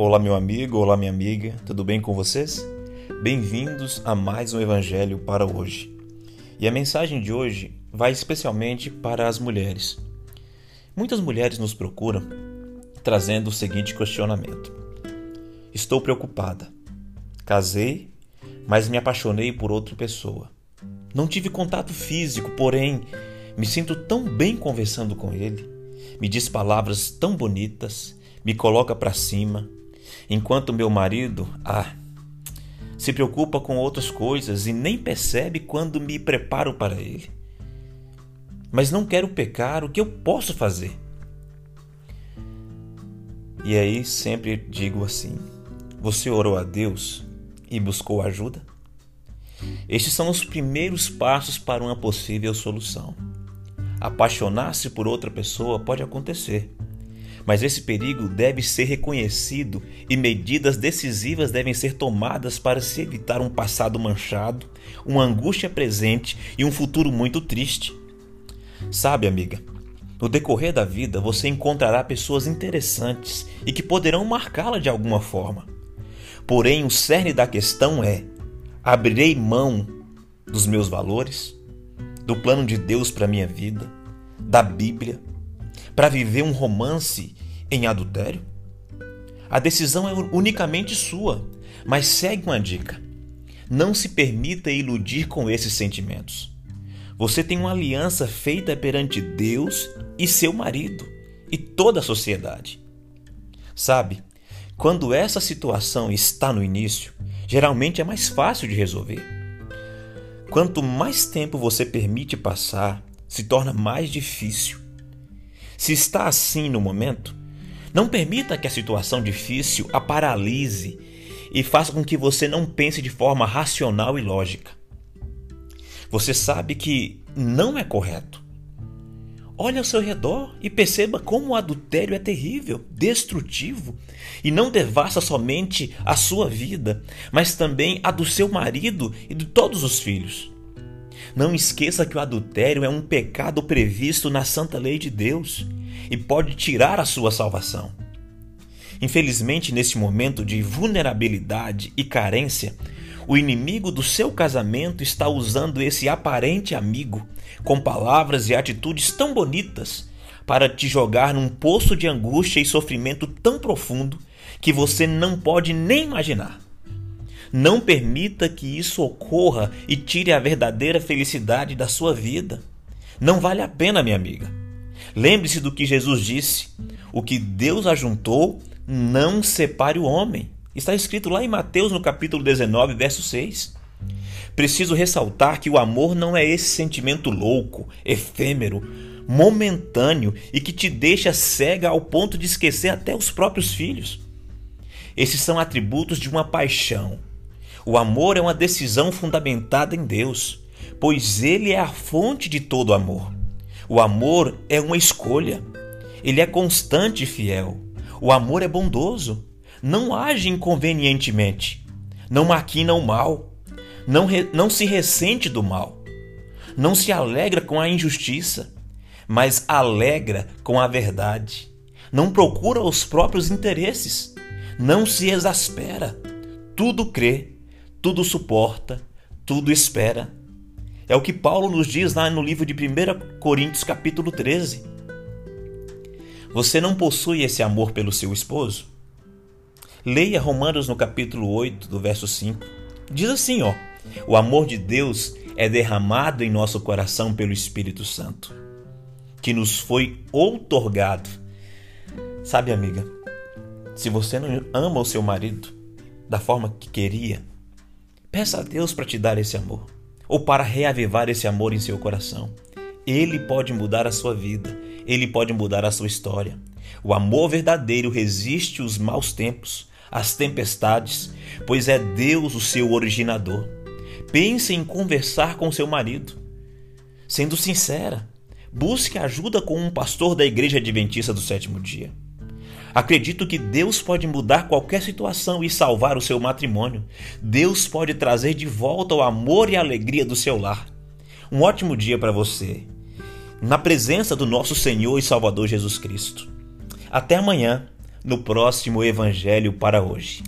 Olá, meu amigo, olá, minha amiga, tudo bem com vocês? Bem-vindos a mais um Evangelho para hoje. E a mensagem de hoje vai especialmente para as mulheres. Muitas mulheres nos procuram trazendo o seguinte questionamento: Estou preocupada. Casei, mas me apaixonei por outra pessoa. Não tive contato físico, porém me sinto tão bem conversando com ele. Me diz palavras tão bonitas, me coloca para cima, enquanto meu marido, ah, se preocupa com outras coisas e nem percebe quando me preparo para ele. Mas não quero pecar, o que eu posso fazer? E aí sempre digo assim: você orou a Deus e buscou ajuda? Estes são os primeiros passos para uma possível solução. Apaixonar-se por outra pessoa pode acontecer, mas esse perigo deve ser reconhecido e medidas decisivas devem ser tomadas para se evitar um passado manchado, uma angústia presente e um futuro muito triste. Sabe, amiga, no decorrer da vida você encontrará pessoas interessantes e que poderão marcá-la de alguma forma. Porém, o cerne da questão é: abrirei mão dos meus valores, do plano de Deus para minha vida, da Bíblia, para viver um romance em adultério? A decisão é unicamente sua, mas segue uma dica. Não se permita iludir com esses sentimentos. Você tem uma aliança feita perante Deus e seu marido e toda a sociedade. Sabe, quando essa situação está no início, geralmente é mais fácil de resolver. Quanto mais tempo você permite passar, se torna mais difícil. Se está assim no momento, não permita que a situação difícil a paralise e faça com que você não pense de forma racional e lógica. Você sabe que não é correto. Olhe ao seu redor e perceba como o adultério é terrível, destrutivo e não devassa somente a sua vida, mas também a do seu marido e de todos os filhos. Não esqueça que o adultério é um pecado previsto na santa lei de Deus e pode tirar a sua salvação. Infelizmente, nesse momento de vulnerabilidade e carência, o inimigo do seu casamento está usando esse aparente amigo com palavras e atitudes tão bonitas para te jogar num poço de angústia e sofrimento tão profundo que você não pode nem imaginar. Não permita que isso ocorra e tire a verdadeira felicidade da sua vida. Não vale a pena, minha amiga. Lembre-se do que Jesus disse: o que Deus ajuntou, não separe o homem. Está escrito lá em Mateus, no capítulo 19, verso 6. Preciso ressaltar que o amor não é esse sentimento louco, efêmero, momentâneo e que te deixa cega ao ponto de esquecer até os próprios filhos. Esses são atributos de uma paixão, o amor é uma decisão fundamentada em Deus, pois Ele é a fonte de todo amor. O amor é uma escolha. Ele é constante e fiel. O amor é bondoso. Não age inconvenientemente. Não maquina o mal. Não, re, não se ressente do mal. Não se alegra com a injustiça, mas alegra com a verdade. Não procura os próprios interesses. Não se exaspera. Tudo crê tudo suporta, tudo espera. É o que Paulo nos diz lá no livro de 1 Coríntios, capítulo 13. Você não possui esse amor pelo seu esposo? Leia Romanos no capítulo 8, do verso 5. Diz assim, ó: O amor de Deus é derramado em nosso coração pelo Espírito Santo, que nos foi outorgado. Sabe, amiga, se você não ama o seu marido da forma que queria, Peça a Deus para te dar esse amor, ou para reavivar esse amor em seu coração. Ele pode mudar a sua vida, ele pode mudar a sua história. O amor verdadeiro resiste os maus tempos, as tempestades, pois é Deus o seu originador. Pense em conversar com seu marido. Sendo sincera, busque ajuda com um pastor da Igreja Adventista do Sétimo Dia. Acredito que Deus pode mudar qualquer situação e salvar o seu matrimônio. Deus pode trazer de volta o amor e a alegria do seu lar. Um ótimo dia para você, na presença do nosso Senhor e Salvador Jesus Cristo. Até amanhã, no próximo Evangelho para hoje.